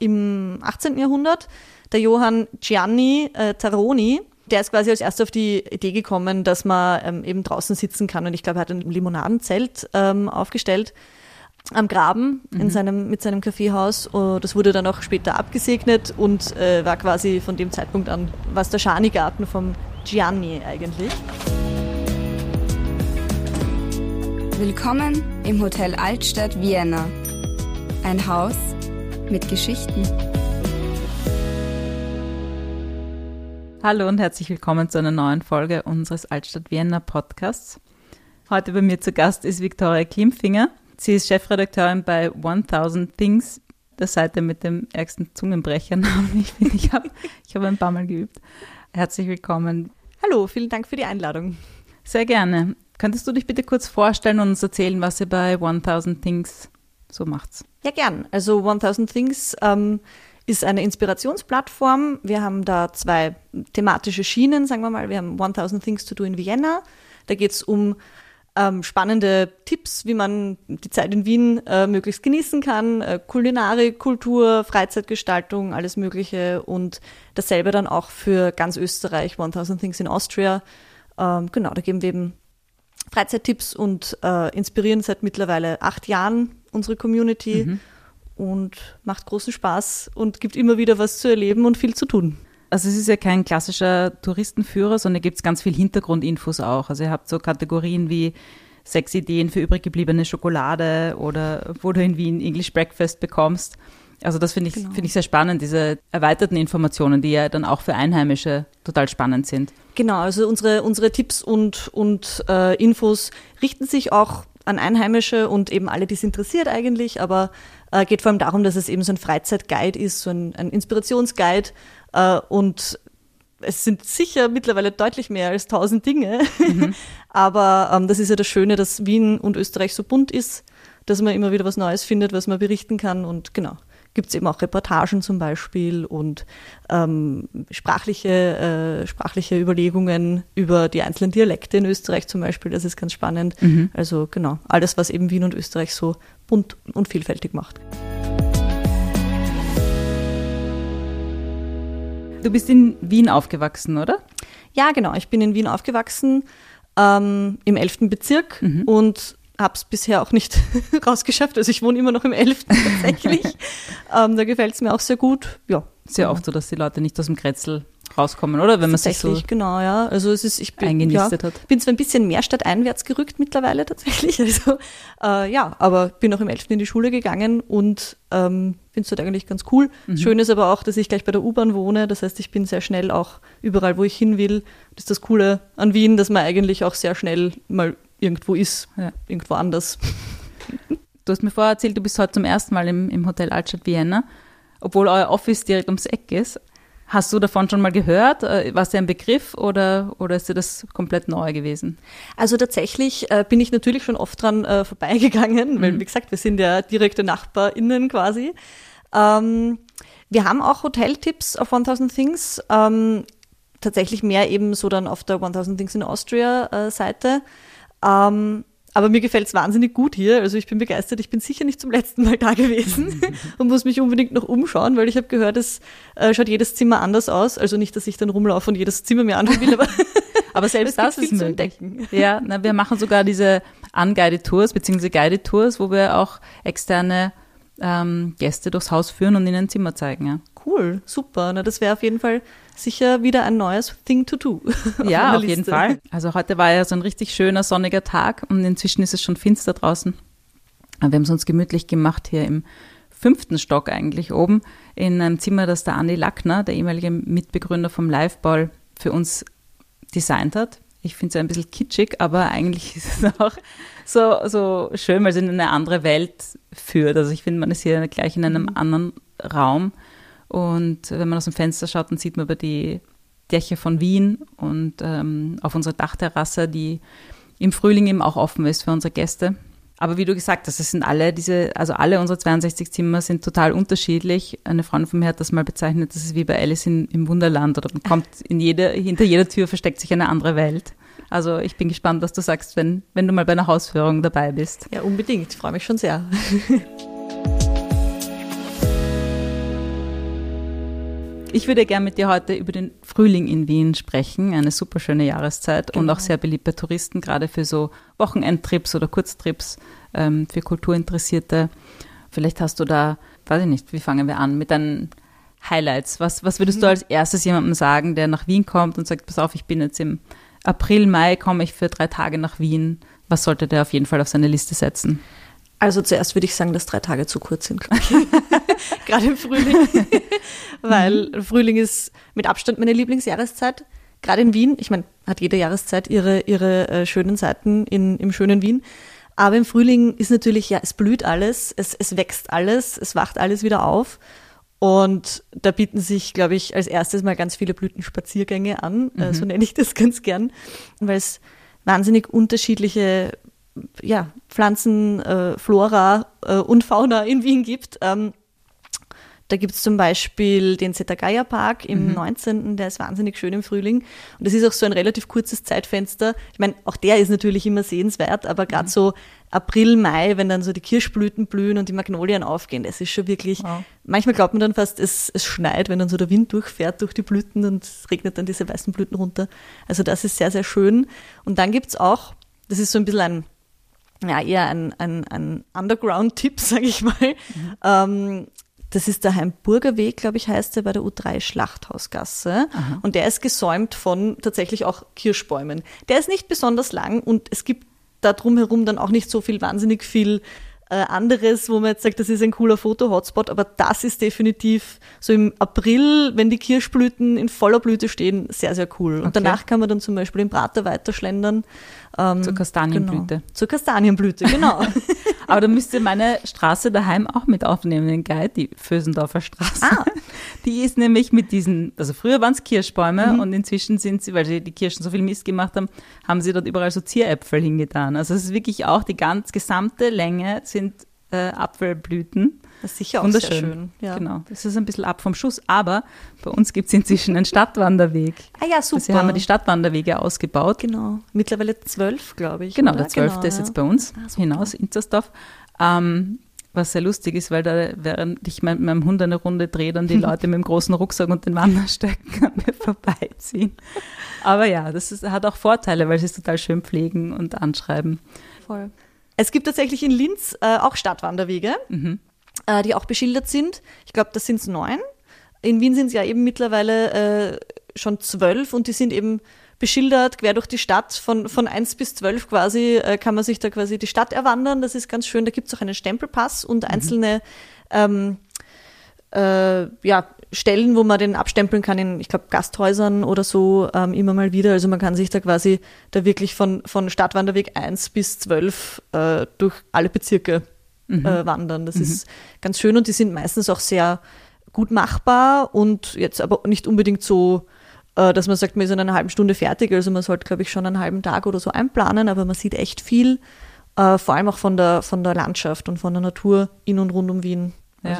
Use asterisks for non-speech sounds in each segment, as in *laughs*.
im 18. Jahrhundert. Der Johann Gianni äh, Taroni, der ist quasi als erster auf die Idee gekommen, dass man ähm, eben draußen sitzen kann. Und ich glaube, er hat ein Limonadenzelt ähm, aufgestellt am Graben in Mhm. seinem, mit seinem Kaffeehaus. Und das wurde dann auch später abgesegnet und äh, war quasi von dem Zeitpunkt an, was der Schani-Garten vom Gianni eigentlich. Willkommen im Hotel Altstadt Vienna. Ein Haus mit Geschichten. Hallo und herzlich willkommen zu einer neuen Folge unseres Altstadt Vienna Podcasts. Heute bei mir zu Gast ist Viktoria Klimfinger. Sie ist Chefredakteurin bei 1000 Things, der Seite mit dem ärgsten Zungenbrechernamen. *laughs* Ich finde, ich habe ich hab ein paar Mal geübt. Herzlich willkommen. Hallo, vielen Dank für die Einladung. Sehr gerne. Könntest du dich bitte kurz vorstellen und uns erzählen, was ihr bei 1000 Things so macht? Ja, gern. Also 1000 Things ähm, ist eine Inspirationsplattform. Wir haben da zwei thematische Schienen, sagen wir mal. Wir haben 1000 Things to do in Vienna. Da geht es um ähm, spannende Tipps, wie man die Zeit in Wien äh, möglichst genießen kann. Äh, Kulinarik, Kultur, Freizeitgestaltung, alles Mögliche. Und dasselbe dann auch für ganz Österreich, 1000 Things in Austria. Ähm, genau, da geben wir eben Freizeittipps und äh, inspirieren seit mittlerweile acht Jahren unsere Community und macht großen Spaß und gibt immer wieder was zu erleben und viel zu tun. Also es ist ja kein klassischer Touristenführer, sondern gibt es ganz viel Hintergrundinfos auch. Also ihr habt so Kategorien wie sechs Ideen für übrig gebliebene Schokolade oder wo du in Wien English Breakfast bekommst. Also das finde ich, Genau. finde ich sehr spannend, diese erweiterten Informationen, die ja dann auch für Einheimische total spannend sind. Genau, also unsere, unsere Tipps und, und äh, Infos richten sich auch an Einheimische und eben alle, die es interessiert eigentlich, aber äh, geht vor allem darum, dass es eben so ein Freizeitguide ist, so ein, ein Inspirationsguide äh, und es sind sicher mittlerweile deutlich mehr als tausend Dinge, *laughs* aber ähm, das ist ja das Schöne, dass Wien und Österreich so bunt ist, dass man immer wieder was Neues findet, was man berichten kann und genau. Gibt es eben auch Reportagen zum Beispiel und ähm, sprachliche, äh, sprachliche Überlegungen über die einzelnen Dialekte in Österreich zum Beispiel. Das ist ganz spannend. Also genau, alles, was eben Wien und Österreich so bunt und vielfältig macht. Du bist in Wien aufgewachsen, oder? Ja, genau. Ich bin in Wien aufgewachsen, ähm, im 11. Bezirk und habe es bisher auch nicht *laughs* rausgeschafft. Also ich wohne immer noch im 11. *laughs* tatsächlich. ähm, da gefällt es mir auch sehr gut. Ja, Sehr oft so, dass die Leute nicht aus dem Krätzl rauskommen, oder? Wenn man sich so genau, ja. Also es ist, ich bin, eingenistet ja, hat. bin zwar ein bisschen mehr stadteinwärts gerückt mittlerweile tatsächlich, *laughs* also äh, ja, aber bin auch im 11. in die Schule gegangen und ähm, finde es dort eigentlich ganz cool. Mhm. Schön ist aber auch, dass ich gleich bei der U-Bahn wohne, das heißt, ich bin sehr schnell auch überall, wo ich hin will. Das ist das Coole an Wien, dass man eigentlich auch sehr schnell mal irgendwo ist, Ja. irgendwo anders. *laughs* Du hast mir vorher erzählt, du bist heute zum ersten Mal im, im Hotel Altstadt Vienna, obwohl euer Office direkt ums Eck ist. Hast du davon schon mal gehört? Äh, War es dir ein Begriff oder, oder ist dir das komplett neu gewesen? Also tatsächlich äh, bin ich natürlich schon oft dran äh, vorbeigegangen, weil wie gesagt, wir sind ja direkte NachbarInnen quasi. Ähm, wir haben auch Hoteltipps auf 1000 Things, ähm, tatsächlich mehr eben so dann auf der 1000 Things in Austria äh, Seite. Ähm, aber mir gefällt es wahnsinnig gut hier. Also ich bin begeistert. Ich bin sicher nicht zum letzten Mal *laughs* da gewesen *laughs* und muss mich unbedingt noch umschauen, weil ich habe gehört, es äh, schaut jedes Zimmer anders aus. Also nicht, dass ich dann rumlaufe und jedes Zimmer mir anschauen will, aber *laughs* Aber selbst das ist viel zu möglich. entdecken. Ja, na, wir machen sogar diese unguided Tours beziehungsweise guided Tours, wo wir auch externe ähm, Gäste durchs Haus führen und ihnen ein Zimmer zeigen. Ja, Cool, super. Na, das wäre auf jeden Fall sicher wieder ein neues Thing to do. *laughs* ja meiner auf jeden. Fall. Also heute war ja so ein richtig schöner sonniger Tag und inzwischen ist es schon finster draußen. Aber wir haben es uns gemütlich gemacht hier im fünften Stock eigentlich oben in einem Zimmer, das der Andi Lackner, der ehemalige Mitbegründer vom Liveball, für uns designt hat. Ich finde es ein bisschen kitschig, aber eigentlich *laughs* ist es auch so, so schön, weil es in eine andere Welt führt. Also ich finde, man ist hier gleich in einem anderen Raum. Und wenn man aus dem Fenster schaut, dann sieht man über die Dächer von Wien und ähm, auf unsere Dachterrasse, die im Frühling eben auch offen ist für unsere Gäste. Aber wie du gesagt hast, es sind alle diese, also alle unsere 62 Zimmer sind total unterschiedlich. Eine Freundin von mir hat das mal bezeichnet, das ist wie bei Alice in, im Wunderland oder man kommt in jede, hinter jeder Tür versteckt sich eine andere Welt. Also ich bin gespannt, was du sagst, wenn, wenn du mal bei einer Hausführung dabei bist. Ja, unbedingt. Ich freue mich schon sehr. *laughs* Ich würde gerne mit dir heute über den Frühling in Wien sprechen, eine super schöne Jahreszeit genau. und auch sehr beliebt bei Touristen, gerade für so Wochenendtrips oder Kurztrips ähm, für Kulturinteressierte. Vielleicht hast du da, weiß ich nicht, wie fangen wir an, mit deinen Highlights. Was, was würdest mhm. du als erstes jemandem sagen, der nach Wien kommt und sagt, pass auf, ich bin jetzt im April, Mai, komme ich für drei Tage nach Wien. Was sollte der auf jeden Fall auf seine Liste setzen? Also zuerst würde ich sagen, dass drei Tage zu kurz sind, *laughs* Gerade im Frühling. *laughs* Weil. Frühling ist mit Abstand meine Lieblingsjahreszeit. Gerade in Wien, ich meine, hat jede Jahreszeit ihre, ihre äh, schönen Seiten in, im schönen Wien. Aber im Frühling ist natürlich, ja, es blüht alles, es, es wächst alles, es wacht alles wieder auf. Und da bieten sich, glaube ich, als erstes mal ganz viele Blütenspaziergänge an. Äh, mhm. so nenne ich das ganz gern, weil es wahnsinnig unterschiedliche ja, Pflanzen, äh, Flora äh, und Fauna in Wien gibt. Ähm, da gibt es zum Beispiel den Zetagaya Park im mhm. 19., der ist wahnsinnig schön im Frühling. Und das ist auch so ein relativ kurzes Zeitfenster. Ich meine, auch der ist natürlich immer sehenswert, aber gerade mhm. so April, Mai, wenn dann so die Kirschblüten blühen und die Magnolien aufgehen, das ist schon wirklich, wow. manchmal glaubt man dann fast, es, es schneit, wenn dann so der Wind durchfährt durch die Blüten und es regnet dann diese weißen Blüten runter. Also das ist sehr, sehr schön. Und dann gibt es auch, das ist so ein bisschen ein ja, eher ein, ein, ein Underground-Tipp, *laughs* sage ich mal. Mhm. Ähm, das ist der Heimburger Weg, glaube ich, heißt der bei der U3 Schlachthausgasse. Aha. Und der ist gesäumt von tatsächlich auch Kirschbäumen. Der ist nicht besonders lang und es gibt da drumherum dann auch nicht so viel wahnsinnig viel äh, anderes, wo man jetzt sagt, das ist ein cooler Foto-Hotspot, aber das ist definitiv so im April, wenn die Kirschblüten in voller Blüte stehen, sehr, sehr cool. Und okay. danach kann man dann zum Beispiel im Prater weiterschlendern. Ähm, zur Kastanienblüte. Genau. Zur Kastanienblüte, genau. *laughs* aber da müsst ihr meine Straße daheim auch mit aufnehmen, den Guide, die Fösendorfer Straße. Ah. *laughs* Die ist nämlich mit diesen, also früher waren es Kirschbäume mhm. und inzwischen sind sie, weil sie die Kirschen so viel Mist gemacht haben, haben sie dort überall so Zieräpfel hingetan. Also es ist wirklich auch die ganz gesamte Länge sind äh, Apfelblüten. Das ist sicher auch sehr schön. Ja. Genau, das ist ein bisschen ab vom Schuss, aber bei uns gibt es inzwischen einen Stadtwanderweg. Ah ja, super. Deswegen haben wir die Stadtwanderwege ausgebaut. Genau, mittlerweile zwölf, glaube ich. Genau, oder? der zwölfte genau, ist jetzt bei uns ah, hinaus, Intersdorf. Ähm, was sehr lustig ist, weil da, während ich mit meinem Hund eine Runde drehe, dann die *laughs* Leute mit dem großen Rucksack und den Wanderstöcken an mir vorbeiziehen. Aber ja, das ist, hat auch Vorteile, weil sie es total schön pflegen und anschreiben. Voll. Es gibt tatsächlich in Linz äh, auch Stadtwanderwege, mhm. äh, die auch beschildert sind. Ich glaube, das sind es neun. In Wien sind es ja eben mittlerweile äh, schon zwölf und die sind eben beschildert, quer durch die Stadt, von, von 1 bis 12 quasi, äh, kann man sich da quasi die Stadt erwandern. Das ist ganz schön. Da gibt es auch einen Stempelpass und mhm. einzelne ähm, äh, ja, Stellen, wo man den abstempeln kann in, ich glaube, Gasthäusern oder so, ähm, immer mal wieder. Also man kann sich da quasi da wirklich von, von Stadtwanderweg 1 bis 12 äh, durch alle Bezirke mhm. äh, wandern. Das mhm. ist ganz schön und die sind meistens auch sehr gut machbar und jetzt aber nicht unbedingt so äh, dass man sagt, man ist in einer halben Stunde fertig. Also man sollte, glaube ich, schon einen halben Tag oder so einplanen, aber man sieht echt viel, äh, vor allem auch von der, von der Landschaft und von der Natur in und rund um Wien. Ja.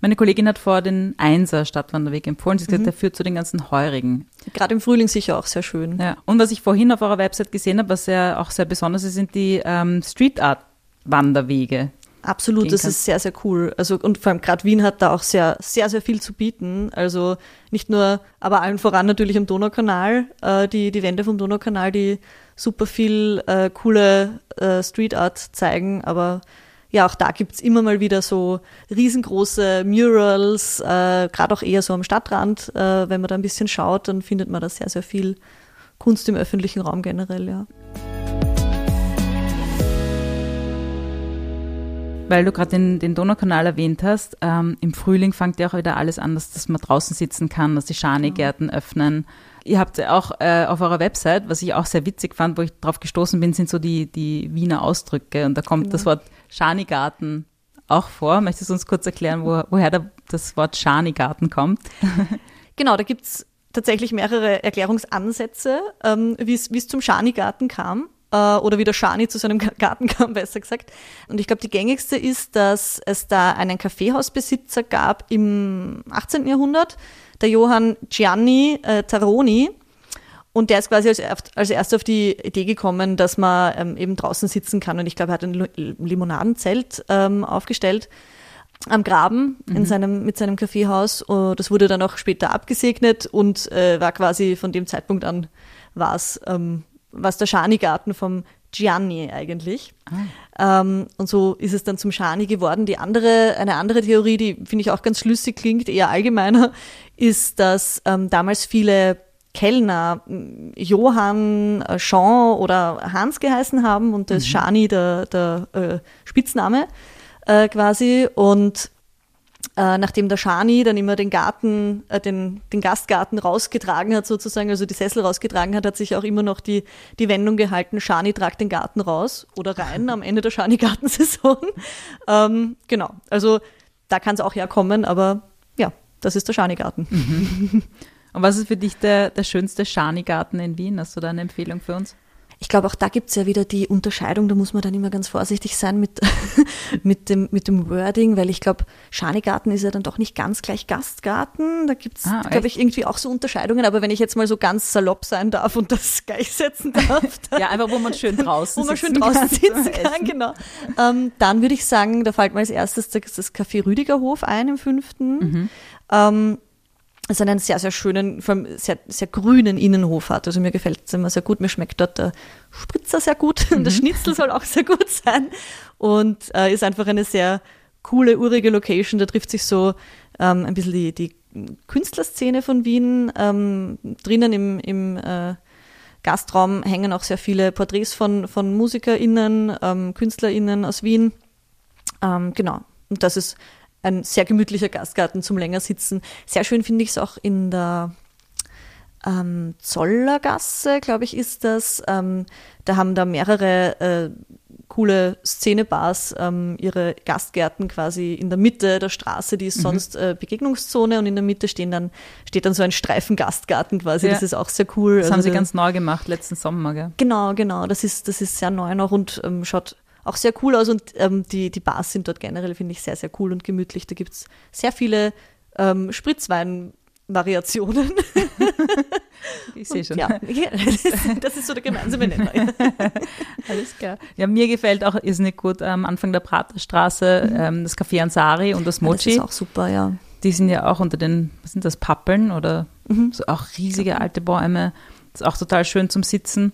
Meine Kollegin hat vor den Einser Stadtwanderweg empfohlen. Sie hat gesagt, mhm. der führt zu den ganzen Heurigen. Gerade im Frühling sicher auch sehr schön. Ja. Und was ich vorhin auf eurer Website gesehen habe, was ja auch sehr besonders ist, sind die ähm, Street Art Wanderwege. Absolut, das kann. ist sehr, sehr cool. Also und vor allem gerade Wien hat da auch sehr, sehr, sehr viel zu bieten. Also nicht nur, aber allen voran natürlich am Donaukanal, äh, die, die Wände vom Donaukanal, die super viel äh, coole äh, Street Art zeigen, aber ja, auch da gibt's immer mal wieder so riesengroße Murals, äh, gerade auch eher so am Stadtrand. Äh, wenn man da ein bisschen schaut, dann findet man da sehr, sehr viel Kunst im öffentlichen Raum generell, ja. Weil du gerade den, den Donaukanal erwähnt hast, ähm, im Frühling fängt ja auch wieder alles an, dass, dass man draußen sitzen kann, dass die Schanigärten öffnen. Ihr habt auch äh, auf eurer Website, was ich auch sehr witzig fand, wo ich drauf gestoßen bin, sind so die, die Wiener Ausdrücke. Und da kommt genau. das Wort Schanigarten auch vor. Möchtest du uns kurz erklären, wo, woher da das Wort Schanigarten kommt? *laughs* Genau, da gibt's tatsächlich mehrere Erklärungsansätze, ähm, wie es zum Schanigarten kam äh, oder wie der Schani zu seinem Garten kam, *laughs* besser gesagt. Und ich glaube, die gängigste ist, dass es da einen Kaffeehausbesitzer gab im 18. Jahrhundert, der Johann Gianni äh, Taroni. Und der ist quasi als, als erster auf die Idee gekommen, dass man ähm, eben draußen sitzen kann. Und ich glaube, er hat ein Limonadenzelt ähm, aufgestellt. am Graben in seinem, mit seinem Kaffeehaus. Uh, Das wurde dann auch später abgesegnet und äh, war quasi von dem Zeitpunkt an war es ähm, war's der Schani-Garten vom Gianni eigentlich. Ähm, und so ist es dann zum Schani geworden. Die andere, eine andere Theorie, die finde ich auch ganz schlüssig klingt, eher allgemeiner, ist, dass ähm, damals viele Kellner m, Johann, äh, Jean oder Hans geheißen haben und das Schani der, der äh, Spitzname äh, quasi. Und äh, nachdem der Schani dann immer den Garten, äh, den, den Gastgarten rausgetragen hat, sozusagen, also die Sessel rausgetragen hat, hat sich auch immer noch die, die Wendung gehalten, Schani tragt den Garten raus oder rein am Ende der Schani-Gartensaison. *laughs* ähm, genau, also da kann es auch herkommen, aber das ist der Schani-Garten. *laughs* Und was ist für dich der, der schönste Schani-Garten in Wien? Hast du da eine Empfehlung für uns? Ich glaube, auch da gibt's ja wieder die Unterscheidung, da muss man dann immer ganz vorsichtig sein mit, *laughs* mit, dem, mit dem Wording, weil ich glaube, Schanigarten ist ja dann doch nicht ganz gleich Gastgarten. Da gibt's, Ah, glaube ich, irgendwie auch so Unterscheidungen. Aber wenn ich jetzt mal so ganz salopp sein darf und das *laughs* gleichsetzen darf, dann, *laughs* Ja, einfach, wo man schön draußen wo man schön draußen sitzen kann, genau. Ähm, dann würde ich sagen, da fällt mir als erstes das, das Café Rüdigerhof ein im fünften. Mhm. Ähm, es einen sehr, sehr schönen, vor allem sehr, sehr grünen Innenhof hat. Also mir gefällt es immer sehr gut. Mir schmeckt dort der Spritzer sehr gut *laughs* und der Schnitzel soll auch sehr gut sein. Und äh, ist einfach eine sehr coole, urige Location. Da trifft sich so ähm, ein bisschen die, die Künstlerszene von Wien. Ähm, drinnen im, im äh, Gastraum hängen auch sehr viele Porträts von, von MusikerInnen, ähm, KünstlerInnen aus Wien. Ähm, genau. Und das ist ein sehr gemütlicher Gastgarten zum länger sitzen. Sehr schön finde ich es auch in der ähm, Zollergasse, glaube ich, ist das. Ähm, da haben da mehrere äh, coole Szenebars ähm, ihre Gastgärten quasi in der Mitte der Straße, die ist sonst äh, Begegnungszone und in der Mitte stehen dann, steht dann so ein Streifen Gastgarten quasi. Ja. Das ist auch sehr cool. Das haben Also sie da- ganz neu gemacht, letzten Sommer, gell? Genau, genau. Das ist, das ist sehr neu noch und ähm, schaut auch sehr cool aus. Und ähm, die, die Bars sind dort generell, finde ich, sehr, sehr cool und gemütlich. Da gibt's sehr viele ähm, Spritzwein-Variationen. *laughs* Ich sehe schon. Ja, *laughs* ja, das, ist, das ist so der gemeinsame Nenner. *laughs* Alles klar. Ja, mir gefällt auch irrsinnig gut am Anfang der Praterstraße ähm, das Café Ansari und das Das Mochi. ist auch super, ja. Die sind ja auch unter den, was sind das, Pappeln oder Mhm. so auch riesige alte Bäume. Das ist auch total schön zum Sitzen.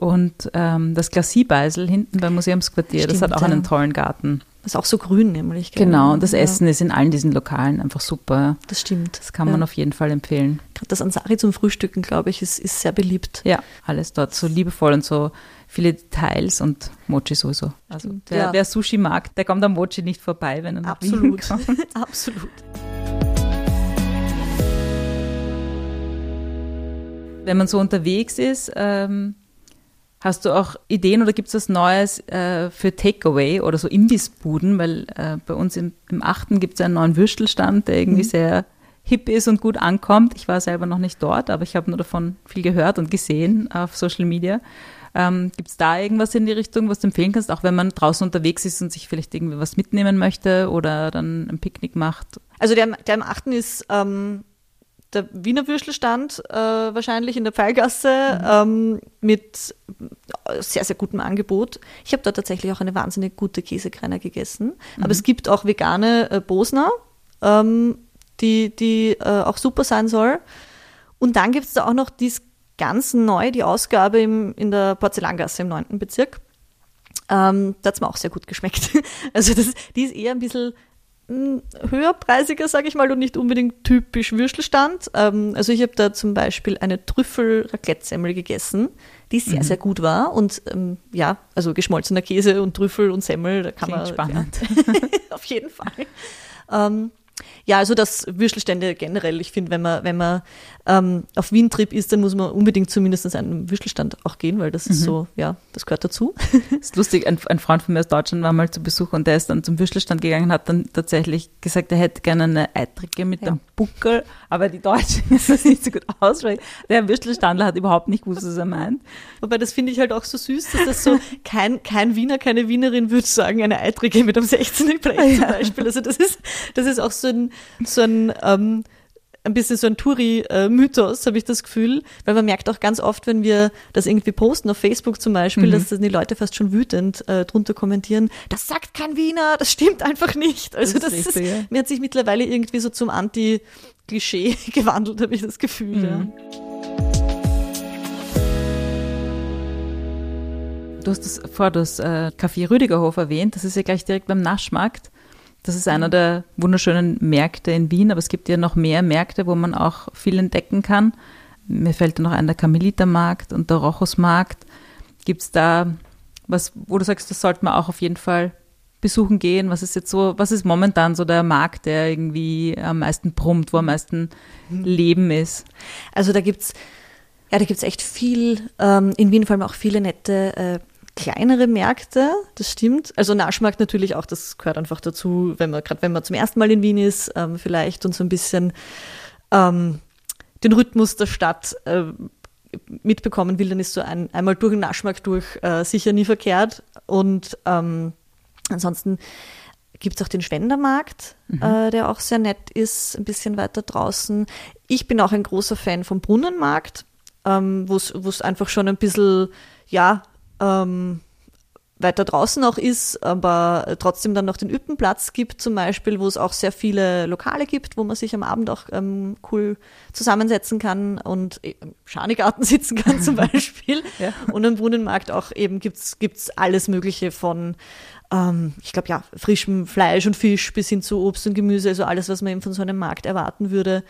Und ähm, das Glassiebeisel hinten beim Museumsquartier, das hat Stimmt, auch einen ja. tollen Garten. Das ist auch so grün nämlich. gell? Genau, und das ja, Essen ist in allen diesen Lokalen einfach super. Das stimmt. Das kann man ja. auf jeden Fall empfehlen. Gerade das Ansari zum Frühstücken, glaube ich, ist, ist sehr beliebt. Ja, alles dort so liebevoll und so viele Details und Mochi sowieso. Also Stimmt, wer, ja. wer Sushi mag, der kommt am Mochi nicht vorbei, wenn er nach Wien Absolut. kommt. *laughs* Absolut. Wenn man so unterwegs ist, ähm, hast du auch Ideen oder gibt es was Neues äh, für Takeaway oder so Imbissbuden? Weil äh, bei uns im, im Achten gibt es einen neuen Würstelstand, der irgendwie sehr hip ist und gut ankommt. Ich war selber noch nicht dort, aber ich habe nur davon viel gehört und gesehen auf Social Media. Ähm, gibt es da irgendwas in die Richtung, was du empfehlen kannst, auch wenn man draußen unterwegs ist und sich vielleicht irgendwie was mitnehmen möchte oder dann ein Picknick macht? Also der, der im achten ist ähm, der Wiener Würstelstand äh, wahrscheinlich in der Pfeilgasse ähm, mit äh, sehr, sehr gutem Angebot. Ich habe da tatsächlich auch eine wahnsinnig gute Käsekreiner gegessen. Aber es gibt auch vegane äh, Bosner, ähm, die, die äh, auch super sein soll. Und dann gibt es da auch noch dies ganz neu, die Ausgabe im, in der Porzellangasse im 9. Bezirk. Ähm, da hat's mir auch sehr gut geschmeckt. *laughs* Also das, die ist eher ein bisschen höherpreisiger, sage ich mal, und nicht unbedingt typisch Würstelstand. Ähm, also ich habe da zum Beispiel eine Trüffel-Raclette-Semmel gegessen, die sehr, sehr gut war. Und ähm, ja, also geschmolzener Käse und Trüffel und Semmel, da kann Klingt man spannend. Ja, *laughs* auf jeden Fall. Ähm, ja, also das Würstelstände generell. Ich finde, wenn man, wenn man ähm, auf Wien-Trip ist, dann muss man unbedingt zumindest an einen Würstelstand auch gehen, weil das ist so, ja, das gehört dazu. *laughs* ist lustig, ein, ein Freund von mir aus Deutschland war mal zu Besuch und der ist dann zum Würstelstand gegangen und hat dann tatsächlich gesagt, er hätte gerne eine Eitrige mit Ja. einem Buckel, aber die Deutschen *laughs* ist das nicht so gut ausspricht. Der Würstelstandler hat überhaupt nicht gewusst, was er meint. Wobei das finde ich halt auch so süß, dass das so *laughs* kein, kein Wiener, keine Wienerin würde sagen, eine Eitrige mit einem 16. Blech zum Beispiel. Also das ist, das ist auch so ein, so ein ähm, ein bisschen so ein Touri-Mythos, habe ich das Gefühl, weil man merkt auch ganz oft, wenn wir das irgendwie posten auf Facebook zum Beispiel, mhm. dass dann die Leute fast schon wütend äh, drunter kommentieren, das sagt kein Wiener, das stimmt einfach nicht. Also das, das ist, richtig, ist, mir hat sich mittlerweile irgendwie so zum Anti-Klischee *laughs* gewandelt, habe ich das Gefühl. Mhm. Ja. Du hast das vor das äh, Café Rüdigerhof erwähnt, das ist ja gleich direkt beim Naschmarkt. Das ist einer der wunderschönen Märkte in Wien, aber es gibt ja noch mehr Märkte, wo man auch viel entdecken kann. Mir fällt da noch ein der Karmelitermarkt und der Rochusmarkt. Gibt es da was, wo du sagst, das sollte man auch auf jeden Fall besuchen gehen? Was ist jetzt so, was ist momentan so der Markt, der irgendwie am meisten brummt, wo am meisten mhm. Leben ist? Also da gibt's ja, da gibt's echt viel, ähm, in Wien vor allem auch viele nette äh, kleinere Märkte, das stimmt. Also Naschmarkt natürlich auch, das gehört einfach dazu, wenn man, gerade wenn man zum ersten Mal in Wien ist, ähm, vielleicht und so ein bisschen ähm, den Rhythmus der Stadt äh, mitbekommen will, dann ist so ein, einmal durch den Naschmarkt durch äh, sicher nie verkehrt. Und ähm, ansonsten gibt es auch den Schwendermarkt, mhm. äh, der auch sehr nett ist, ein bisschen weiter draußen. Ich bin auch ein großer Fan vom Brunnenmarkt, ähm, wo es einfach schon ein bisschen, ja, ähm, weiter draußen auch ist, aber trotzdem dann noch den Üppenplatz gibt zum Beispiel, wo es auch sehr viele Lokale gibt, wo man sich am Abend auch ähm, cool zusammensetzen kann und im Schanigarten *laughs* sitzen kann zum *laughs* Beispiel. ja. Und am Brunnenmarkt auch eben gibt's gibt's alles Mögliche von ähm, ich glaube ja, frischem Fleisch und Fisch bis hin zu Obst und Gemüse, also alles, was man eben von so einem Markt erwarten würde.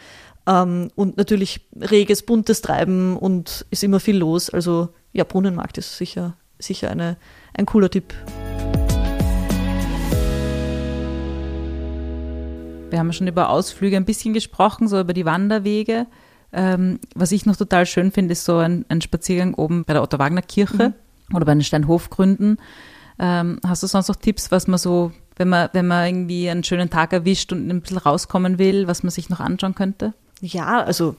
Ähm, und natürlich reges, buntes Treiben und ist immer viel los. Also ja, Brunnenmarkt ist sicher sicher eine, ein cooler Tipp. Wir haben schon über Ausflüge ein bisschen gesprochen, so über die Wanderwege. Ähm, was ich noch total schön finde, ist so ein, ein Spaziergang oben bei der Otto-Wagner-Kirche mhm. oder bei den Steinhofgründen. Ähm, hast du sonst noch Tipps, was man so, wenn man, wenn man irgendwie einen schönen Tag erwischt und ein bisschen rauskommen will, was man sich noch anschauen könnte? Ja, also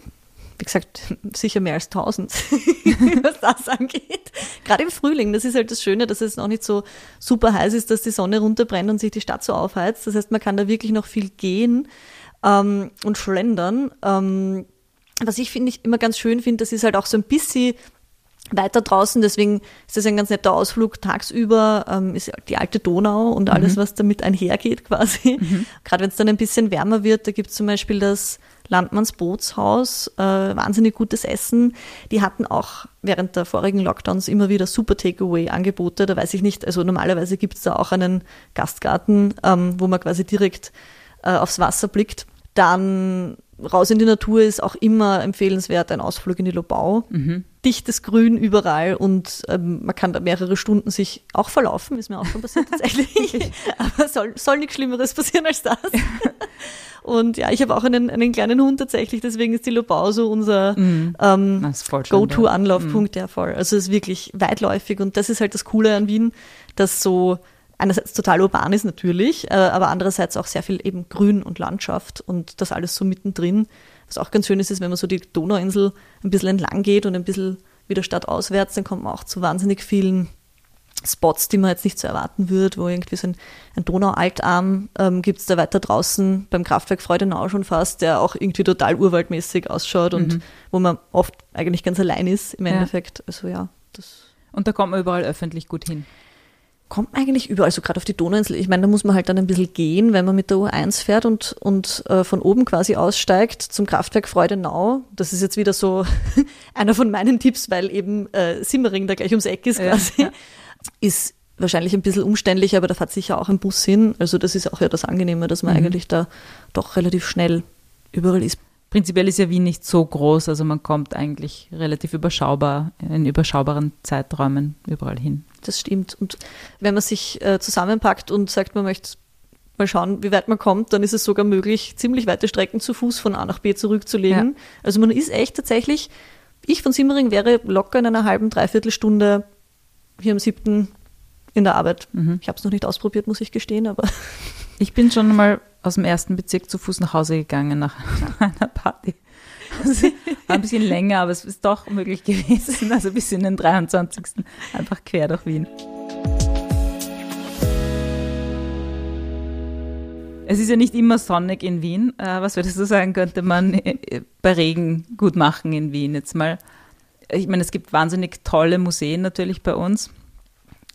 wie gesagt, *laughs* sicher mehr als 1000, *laughs* was das angeht. Gerade im Frühling, das ist halt das Schöne, dass es noch nicht so super heiß ist, dass die Sonne runterbrennt und sich die Stadt so aufheizt. Das heißt, man kann da wirklich noch viel gehen ähm, und schlendern. Ähm, was ich finde, ich immer ganz schön finde, das ist halt auch so ein bisschen weiter draußen, deswegen ist das ein ganz netter Ausflug tagsüber, ähm, ist die alte Donau und alles, mhm. was damit einhergeht quasi. Mhm. Gerade wenn es dann ein bisschen wärmer wird, da gibt es zum Beispiel das Landmanns Bootshaus, äh, wahnsinnig gutes Essen. Die hatten auch während der vorigen Lockdowns immer wieder super Takeaway-Angebote. Da weiß ich nicht, also normalerweise gibt es da auch einen Gastgarten, ähm, wo man quasi direkt äh, aufs Wasser blickt. Dann raus in die Natur ist auch immer empfehlenswert, ein Ausflug in die Lobau. Mhm. Dichtes Grün überall und ähm, man kann da mehrere Stunden sich auch verlaufen, ist mir auch schon passiert tatsächlich. *laughs* *laughs* Aber soll, soll nichts Schlimmeres passieren als das. *laughs* Und ja, ich habe auch einen, einen kleinen Hund tatsächlich, deswegen ist die Lobau so unser mm. ähm, Go-To-Anlaufpunkt, ja. ja voll. Also es ist wirklich weitläufig und das ist halt das Coole an Wien, dass so einerseits total urban ist natürlich, äh, aber andererseits auch sehr viel eben Grün und Landschaft und das alles so mittendrin. Was auch ganz schön ist, ist, wenn man so die Donauinsel ein bisschen entlang geht und ein bisschen wieder stadtauswärts, dann kommt man auch zu wahnsinnig vielen Spots, die man jetzt nicht so erwarten würde, wo irgendwie so ein, ein Donaualtarm ähm, gibt es da weiter draußen beim Kraftwerk Freudenau schon fast, der auch irgendwie total urwaldmäßig ausschaut und mhm. wo man oft eigentlich ganz allein ist im Endeffekt. Ja. Also ja, das. Und da kommt man überall öffentlich gut hin. Kommt man eigentlich überall, also gerade auf die Donauinsel. Ich meine, da muss man halt dann ein bisschen gehen, wenn man mit der U1 fährt und, und äh, von oben quasi aussteigt zum Kraftwerk Freudenau. Das ist jetzt wieder so *laughs* einer von meinen Tipps, weil eben äh, Simmering da gleich ums Eck ist quasi. Ja. Ist wahrscheinlich ein bisschen umständlich, aber da fährt sicher auch ein Bus hin. Also das ist auch ja das Angenehme, dass man mhm. eigentlich da doch relativ schnell überall ist. Prinzipiell ist ja Wien nicht so groß, also man kommt eigentlich relativ überschaubar, in überschaubaren Zeiträumen überall hin. Das stimmt. Und wenn man sich äh, zusammenpackt und sagt, man möchte mal schauen, wie weit man kommt, dann ist es sogar möglich, ziemlich weite Strecken zu Fuß von A nach B zurückzulegen. Ja. Also man ist echt tatsächlich, ich von Simmering wäre locker in einer halben, dreiviertel Stunde hier am siebten in der Arbeit. Mhm. Ich habe es noch nicht ausprobiert, muss ich gestehen, aber. *laughs* Ich bin schon mal aus dem ersten Bezirk zu Fuß nach Hause gegangen nach *laughs* einer Party. Also, war ein bisschen länger, aber es ist doch möglich gewesen. Also bis in den 23. einfach quer durch Wien. Es ist ja nicht immer sonnig in Wien. Äh, was würdest du sagen, könnte man äh, bei Regen gut machen in Wien? Jetzt mal, ich meine, es gibt wahnsinnig tolle Museen natürlich bei uns.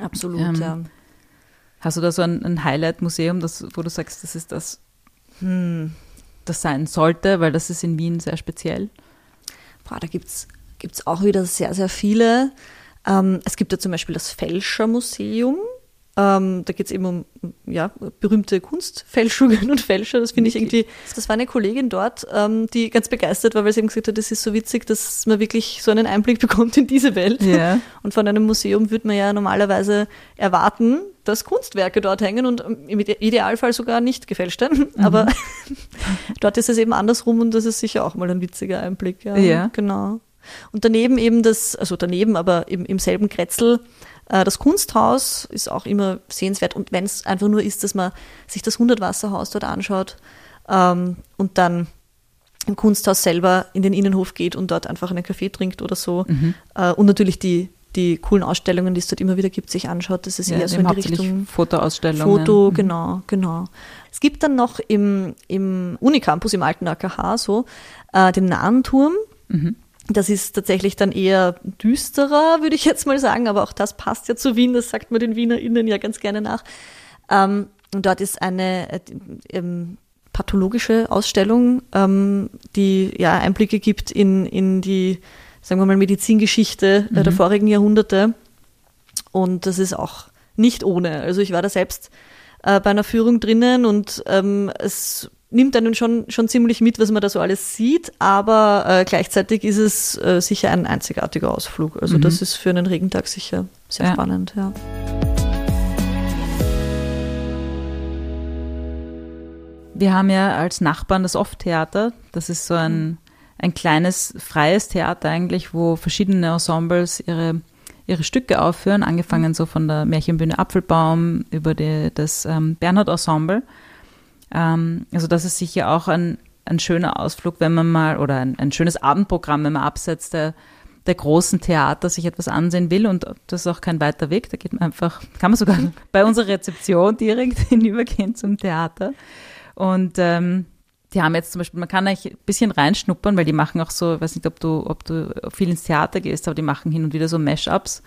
Absolut, Ähm, ja. Hast du da so ein, ein Highlight-Museum, wo du sagst, das ist das, Hm. das sein sollte, weil das ist in Wien sehr speziell? Boah, da gibt es auch wieder sehr, sehr viele. Ähm, es gibt ja zum Beispiel das Fälschermuseum. Ähm, da geht es eben um ja, berühmte Kunstfälschungen und Fälscher. Das finde ich irgendwie. Das war eine Kollegin dort, ähm, die ganz begeistert war, weil sie eben gesagt hat, das ist so witzig, dass man wirklich so einen Einblick *laughs* bekommt in diese Welt. Ja. Und von einem Museum würde man ja normalerweise erwarten, dass Kunstwerke dort hängen und im Ide- Idealfall sogar nicht gefälscht werden. Aber *laughs* dort ist es eben andersrum und das ist sicher auch mal ein witziger Einblick. Ja, Ja. genau. Und daneben eben das, also daneben, aber im, im selben Kretzel, das Kunsthaus ist auch immer sehenswert. Und wenn es einfach nur ist, dass man sich das Hundertwasserhaus dort anschaut ähm, und dann im Kunsthaus selber in den Innenhof geht und dort einfach einen Kaffee trinkt oder so. Mhm. Äh, und natürlich die, die coolen Ausstellungen, die es dort immer wieder gibt, sich anschaut. Das ist Ja, eher so in die Richtung Fotoausstellungen. Foto, Mhm. genau, genau. Es gibt dann noch im, im Unicampus, im alten AKH, so, äh, den Nahenturm. Mhm. Das ist tatsächlich dann eher düsterer, würde ich jetzt mal sagen, aber auch das passt ja zu Wien, das sagt man den WienerInnen ja ganz gerne nach. Ähm, und dort ist eine äh, ähm, pathologische Ausstellung, ähm, die ja Einblicke gibt in, in die, sagen wir mal, Medizingeschichte äh, der vorigen Jahrhunderte. Und das ist auch nicht ohne. Also ich war da selbst äh, bei einer Führung drinnen und ähm, es nimmt einen schon, schon ziemlich mit, was man da so alles sieht, aber äh, gleichzeitig ist es äh, sicher ein einzigartiger Ausflug. Also Mhm. das ist für einen Regentag sicher sehr Ja. spannend, ja. Wir haben ja als Nachbarn das Off-Theater. Das ist so ein, ein kleines, freies Theater eigentlich, wo verschiedene Ensembles ihre, ihre Stücke aufführen, angefangen so von der Märchenbühne Apfelbaum über die, das ähm, Bernhard-Ensemble. Ähm, also das ist sicher auch ein, ein schöner Ausflug, wenn man mal, oder ein, ein schönes Abendprogramm, wenn man abseits der, der großen Theater sich etwas ansehen will und das ist auch kein weiter Weg, da geht man einfach, kann man sogar *laughs* bei unserer Rezeption direkt *laughs* hinübergehen zum Theater. Und ähm, die haben jetzt zum Beispiel, man kann eigentlich ein bisschen reinschnuppern, weil die machen auch so, ich weiß nicht, ob du, ob du viel ins Theater gehst, aber die machen hin und wieder so Mashups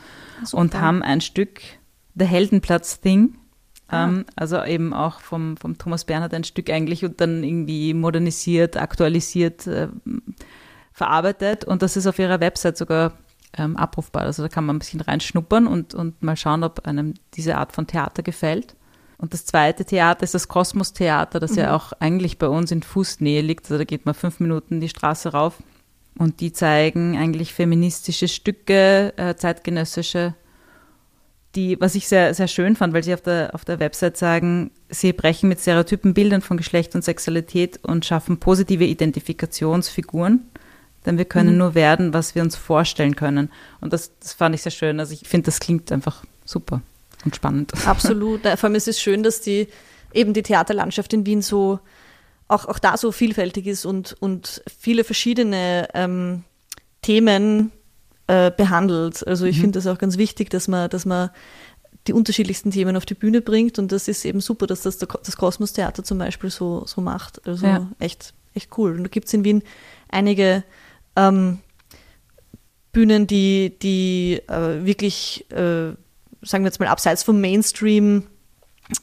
und haben ein Stück The Heldenplatz-Thing. Ähm, also eben auch vom, vom Thomas Bernhard ein Stück eigentlich und dann irgendwie modernisiert, aktualisiert, äh, verarbeitet. Und das ist auf ihrer Website sogar ähm, abrufbar. Also da kann man ein bisschen reinschnuppern und, und mal schauen, ob einem diese Art von Theater gefällt. Und das zweite Theater ist das Kosmos Theater, das ja auch eigentlich bei uns in Fußnähe liegt. Also da geht man fünf Minuten die Straße rauf. Und die zeigen eigentlich feministische Stücke, äh, zeitgenössische, die, was ich sehr, sehr schön fand, weil sie auf der, auf der Website sagen, sie brechen mit stereotypen Bildern von Geschlecht und Sexualität und schaffen positive Identifikationsfiguren. Denn wir können nur werden, was wir uns vorstellen können. Und das, das fand ich sehr schön. Also ich finde, das klingt einfach super und spannend. Absolut. Vor allem ist es schön, dass die eben die Theaterlandschaft in Wien so auch, auch da so vielfältig ist und, und viele verschiedene ähm, Themen äh, behandelt. Also ich finde das auch ganz wichtig, dass man, dass man die unterschiedlichsten Themen auf die Bühne bringt und das ist eben super, dass das das Kosmos Theater zum Beispiel so, so macht. Also Ja. echt, echt cool. Und da gibt es in Wien einige ähm, Bühnen, die, die äh, wirklich, äh, sagen wir jetzt mal, abseits vom Mainstream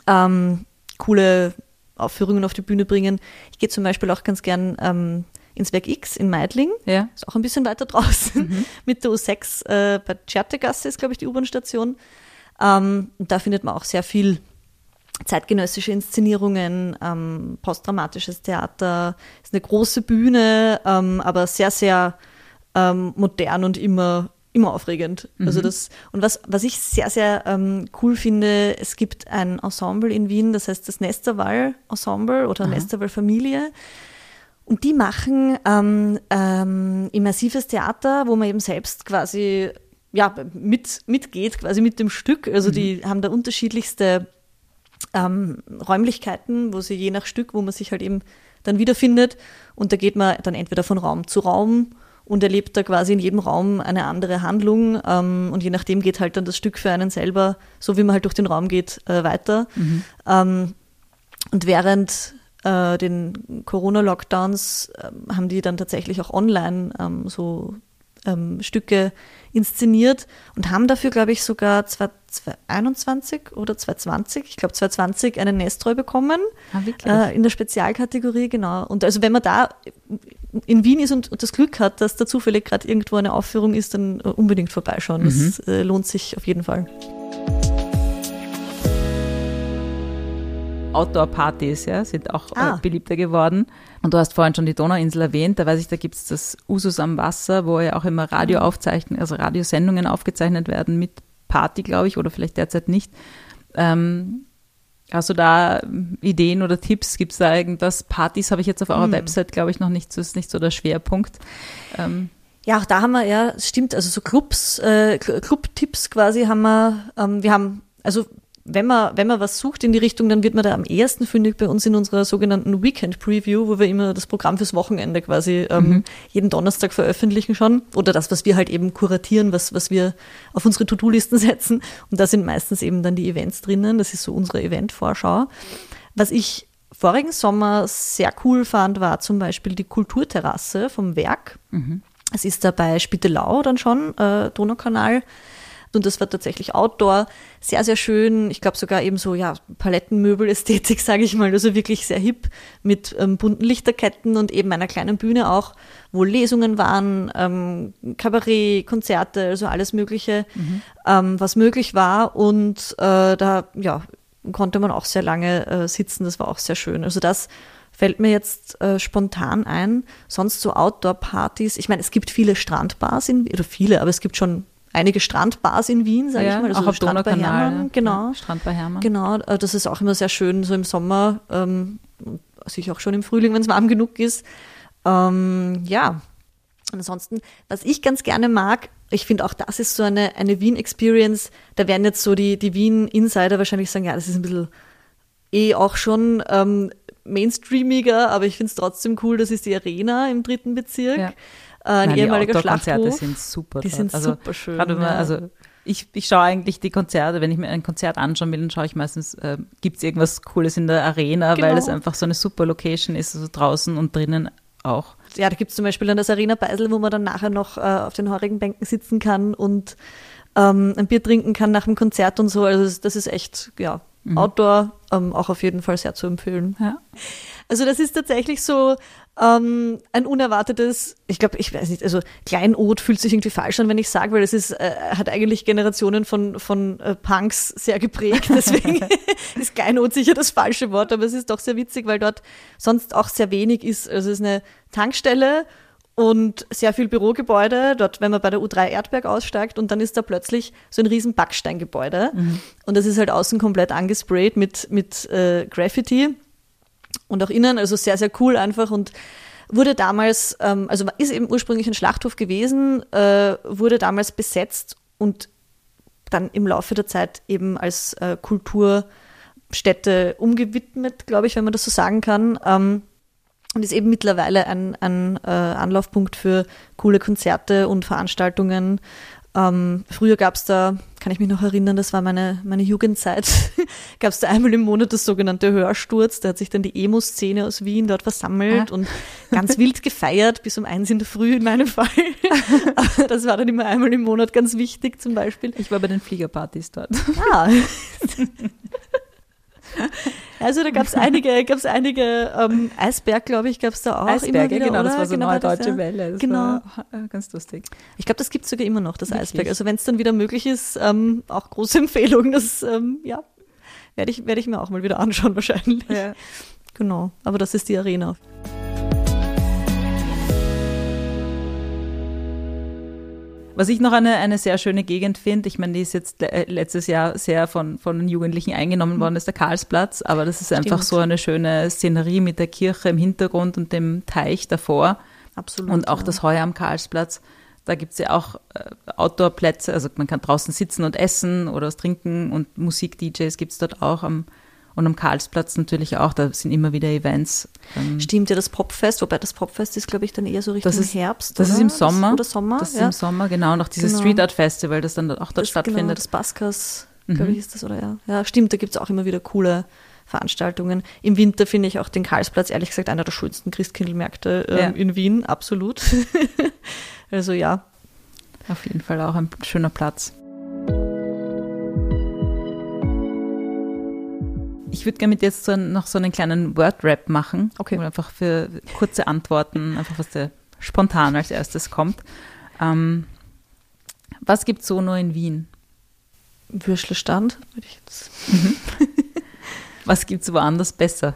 ähm, coole Aufführungen auf die Bühne bringen. Ich gehe zum Beispiel auch ganz gern ähm, ins Werk X in Meidling. Ja. Ist auch ein bisschen weiter draußen. *laughs* Mit der U6 äh, bei Tschertegasse ist, glaube ich, die U-Bahn-Station. Ähm, da findet man auch sehr viel zeitgenössische Inszenierungen, ähm, postdramatisches Theater. Ist eine große Bühne, ähm, aber sehr, sehr ähm, modern und immer, immer aufregend. Also das, und was, was ich sehr, sehr ähm, cool finde, es gibt ein Ensemble in Wien, das heißt das Nesterwall Ensemble oder Nesterwall Familie. Und die machen ähm, ähm, immersives Theater, wo man eben selbst quasi ja, mit, mitgeht, quasi mit dem Stück. Also die haben da unterschiedlichste ähm, Räumlichkeiten, wo sie je nach Stück, wo man sich halt eben dann wiederfindet. Und da geht man dann entweder von Raum zu Raum und erlebt da quasi in jedem Raum eine andere Handlung. Ähm, und je nachdem geht halt dann das Stück für einen selber, so wie man halt durch den Raum geht, äh, weiter. Ähm, und während äh, den Corona-Lockdowns äh, haben die dann tatsächlich auch online ähm, so ähm, Stücke inszeniert und haben dafür, glaube ich, sogar 2021 oder 2020, ich glaube 2020, einen Nestreu bekommen. Ah? Äh, in der Spezialkategorie, genau. Und also wenn man da in Wien ist und, und das Glück hat, dass da zufällig gerade irgendwo eine Aufführung ist, dann äh, unbedingt vorbeischauen. Mhm. Das äh, lohnt sich auf jeden Fall. Outdoor-Partys ja, sind auch Ah. äh, beliebter geworden. Und du hast vorhin schon die Donauinsel erwähnt, da weiß ich, da gibt es das Usus am Wasser, wo ja auch immer Radio aufzeichnen, also Radiosendungen aufgezeichnet werden mit Party, glaube ich, oder vielleicht derzeit nicht. Ähm, hast du da Ideen oder Tipps? Gibt es da irgendwas? Partys habe ich jetzt auf eurer Website, glaube ich, noch nicht, so ist nicht so der Schwerpunkt. Ähm, Ja, auch da haben wir, ja, stimmt, also so Clubs, äh, Cl- Club-Tipps quasi haben wir, ähm, wir haben, also wenn man, wenn man was sucht in die Richtung, dann wird man da am ehesten fündig bei uns in unserer sogenannten Weekend Preview, wo wir immer das Programm fürs Wochenende quasi ähm, jeden Donnerstag veröffentlichen schon. Oder das, was wir halt eben kuratieren, was, was wir auf unsere To-Do-Listen *laughs* setzen. Und da sind meistens eben dann die Events drinnen. Das ist so unsere Event-Vorschau. Was ich vorigen Sommer sehr cool fand, war zum Beispiel die Kulturterrasse vom Werk. Es ist da bei Spittelau dann schon, äh, Donaukanal. Und das war tatsächlich Outdoor, sehr, sehr schön. Ich glaube sogar eben so, ja, Palettenmöbel-Ästhetik, *laughs* sage ich mal, also wirklich sehr hip mit ähm, bunten Lichterketten und eben einer kleinen Bühne auch, wo Lesungen waren, ähm, Kabarett, Konzerte, also alles Mögliche, ähm, was möglich war. Und äh, da, ja, konnte man auch sehr lange äh, sitzen, das war auch sehr schön. Also das fällt mir jetzt äh, spontan ein. Sonst so Outdoor-Partys. Ich meine, es gibt viele Strandbars in oder viele, aber es gibt schon einige Strandbars in Wien, sage ja, ich mal. Also auch am Strand bei. Hermann, genau. Ja, Strand bei Hermann. Genau, äh, das ist auch immer sehr schön, so im Sommer, ähm, sicher auch schon im Frühling, wenn es warm genug ist. Ähm, ja, ansonsten, was ich ganz gerne mag, ich finde auch das ist so eine, eine Wien-Experience, da werden jetzt so die, die Wien-Insider wahrscheinlich sagen, ja, das ist ein bisschen eh auch schon ähm, mainstreamiger, aber ich finde es trotzdem cool, das ist die Arena im dritten Bezirk. Ja. Äh, ein Nein, ehemaliger die Schlachthof. sind super. Die sind also, super schön, gerade ja. Also ich, ich schaue eigentlich die Konzerte, wenn ich mir ein Konzert anschauen will, dann schaue ich meistens, äh, gibt es irgendwas Cooles in der Arena, Genau. weil es einfach so eine super Location ist, also draußen und drinnen auch. ja, da gibt es zum Beispiel dann das Arena Beisel, wo man dann nachher noch äh, auf den heurigen Bänken sitzen kann und ähm, ein Bier trinken kann nach dem Konzert und so. Also das, das ist echt, ja, Outdoor ähm, auch auf jeden Fall sehr zu empfehlen. Ja. Also das ist tatsächlich so ähm, ein unerwartetes, ich glaube, ich weiß nicht, also Kleinod fühlt sich irgendwie falsch an, wenn ich sage, weil es ist, äh, hat eigentlich Generationen von, von äh, Punks sehr geprägt. Deswegen *laughs* *laughs* ist Kleinod sicher das falsche Wort, aber es ist doch sehr witzig, weil dort sonst auch sehr wenig ist. Also es ist eine Tankstelle und sehr viel Bürogebäude, dort, wenn man bei der U3 Erdberg aussteigt und dann ist da plötzlich so ein riesen Backsteingebäude und das ist halt außen komplett angesprayt mit, mit äh, Graffiti und auch innen, also sehr, sehr cool einfach und wurde damals, ähm, also ist eben ursprünglich ein Schlachthof gewesen, äh, wurde damals besetzt und dann im Laufe der Zeit eben als äh, Kulturstätte umgewidmet, glaube ich, wenn man das so sagen kann. Ähm, und ist eben mittlerweile ein, ein äh, Anlaufpunkt für coole Konzerte und Veranstaltungen. Ähm, früher gab es da, kann ich mich noch erinnern, das war meine, meine Jugendzeit, *laughs* gab es da einmal im Monat das sogenannte Hörsturz. Da hat sich dann die Emo-Szene aus Wien dort versammelt Ah. und ganz *laughs* wild gefeiert, bis um eins in der Früh in meinem Fall. *laughs* Das war dann immer einmal im Monat ganz wichtig zum Beispiel. Ich war bei den Fliegerpartys dort. Ja. *laughs* Also da gab es einige, gab's einige ähm, Eisberg, glaube ich, gab es da auch immer Eisberge, wieder, genau, das oder? war so Genau, neue das, deutsche ja. Welle. Das Genau. äh, ganz lustig. Ich glaube, das gibt es sogar immer noch, das Wirklich? Eisberg. Also wenn es dann wieder möglich ist, ähm, auch große *laughs* Empfehlung, das ähm, ja, werde ich, werd ich mir auch mal wieder anschauen wahrscheinlich. Ja. Genau, aber das ist die Arena. Was ich noch eine, eine sehr schöne Gegend finde, ich meine, die ist jetzt äh, letztes Jahr sehr von, von den Jugendlichen eingenommen worden, ist der Karlsplatz, aber das ist einfach Stimmt. so eine schöne Szenerie mit der Kirche im Hintergrund und dem Teich davor. Absolut. Und auch ja. das Heuer am Karlsplatz. Da gibt's ja auch äh, Outdoor-Plätze, also man kann draußen sitzen und essen oder was trinken und Musik-DJs gibt's dort auch am, und am Karlsplatz natürlich auch, da sind immer wieder Events. Stimmt ja das Popfest, wobei das Popfest ist, glaube ich, dann eher so Richtung Das ist- Herbst. das ist oder? im Sommer. oder Sommer, das ist ja. im Sommer, genau, und auch dieses Genau. Street Art Festival, das dann auch dort das, Genau, stattfindet. das Baskas, Mhm. glaube ich, ist das, oder ja. Ja, stimmt, da gibt es auch immer wieder coole Veranstaltungen. Im Winter finde ich auch den Karlsplatz ehrlich gesagt einer der schönsten Christkindlmärkte ähm, Ja. in Wien, absolut. *laughs* also ja, Auf jeden Fall auch ein schöner Platz. Ich würde gerne mit dir jetzt so noch so einen kleinen Word-Rap machen. Okay. Oder einfach für kurze Antworten, einfach was dir spontan als erstes kommt. Ähm, was gibt so nur in Wien? Würstelstand, würde ich jetzt. *laughs* Was gibt es woanders besser?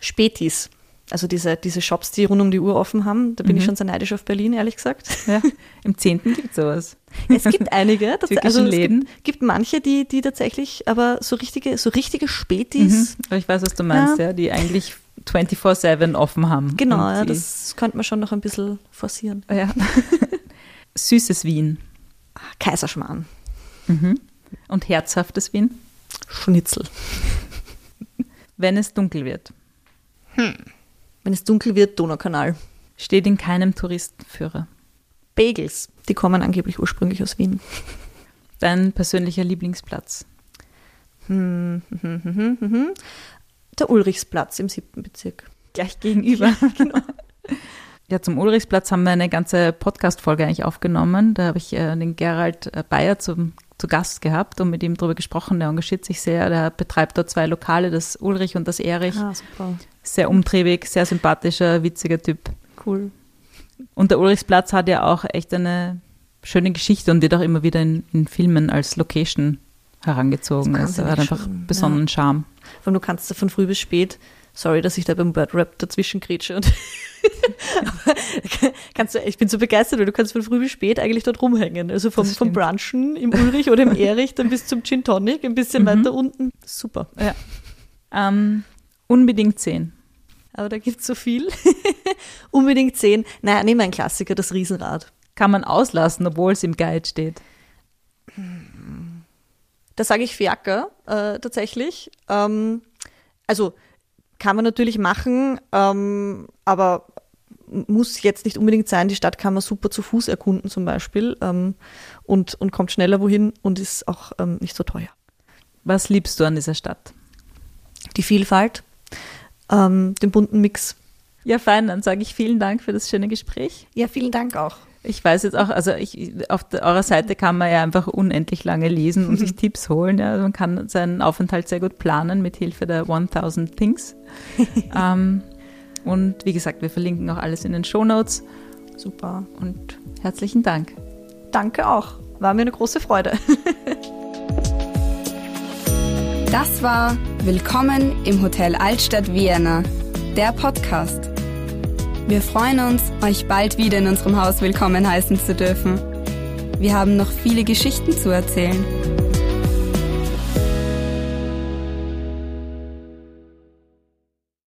Spätis. Also diese, diese Shops, die rund um die Uhr offen haben, da bin ich Mhm. schon sehr neidisch auf Berlin, ehrlich gesagt. Ja, Im 10. gibt es sowas. Es gibt einige, *laughs* also es Läden. Gibt, gibt manche, die, die tatsächlich, aber so richtige, so richtige Spätis, Mhm. Ich weiß, was du meinst, ja, die eigentlich 24-7 offen haben. genau, ja, das könnte man schon noch ein bisschen forcieren. ja. *laughs* Süßes Wien. Kaiserschmarrn, Mhm. Und herzhaftes Wien, Schnitzel. wenn es dunkel wird. Wenn es dunkel wird, Donaukanal. Steht in keinem Touristenführer. Bagels, die kommen angeblich ursprünglich aus Wien. Dein persönlicher Lieblingsplatz. Hm, hm, hm. Der Ulrichsplatz im siebten Bezirk. Gleich gegenüber. genau. *laughs* Ja, zum Ulrichsplatz haben wir eine ganze Podcast-Folge eigentlich aufgenommen. Da habe ich äh, den Gerald äh, Bayer zum, zu Gast gehabt und mit ihm darüber gesprochen. Der engagiert sich sehr. Der betreibt dort zwei Lokale, das Ulrich und das Erich. Ah, super. Sehr umtriebig, sehr sympathischer, witziger Typ. Cool. Und der Ulrichsplatz hat ja auch echt eine schöne Geschichte und wird auch immer wieder in, in Filmen als Location herangezogen. Das Also hat einfach schön, besonderen Charme. Vor allem, du kannst von früh bis spät, sorry, dass ich da beim Word-Rap dazwischen kretsche. Und *laughs* kannst du, ich bin so begeistert, weil du kannst von früh bis spät eigentlich dort rumhängen. Also vom, vom. Brunchen im Ulrich oder im *laughs* Erich dann bis zum Gin Tonic, ein bisschen Mhm. weiter unten. Super. Ähm, unbedingt sehen. Aber da gibt es so viel. *laughs* Unbedingt sehen. Naja, nehmen wir einen Klassiker, das Riesenrad. Kann man auslassen, obwohl es im Guide steht. Da sage ich Fiaker äh, tatsächlich. Ähm, also kann man natürlich machen, ähm, aber muss jetzt nicht unbedingt sein. Die Stadt kann man super zu Fuß erkunden zum Beispiel ähm, und, und kommt schneller wohin und ist auch ähm, nicht so teuer. Was liebst du an dieser Stadt? Die Vielfalt, ähm, den bunten Mix. Ja, fein, dann sage ich vielen Dank für das schöne Gespräch. Ja, vielen Dank auch. Ich weiß jetzt auch, also ich, auf der, eurer Seite kann man ja einfach unendlich lange lesen und sich *laughs* Tipps holen. Ja. Also man kann seinen Aufenthalt sehr gut planen mit Hilfe der 1000 Things. *laughs* ähm, und wie gesagt, wir verlinken auch alles in den Shownotes. Super. Und herzlichen Dank. Danke auch. War mir eine große Freude. *laughs* Das war Willkommen im Hotel Altstadt Vienna, der Podcast. Wir freuen uns, euch bald wieder in unserem Haus willkommen heißen zu dürfen. Wir haben noch viele Geschichten zu erzählen.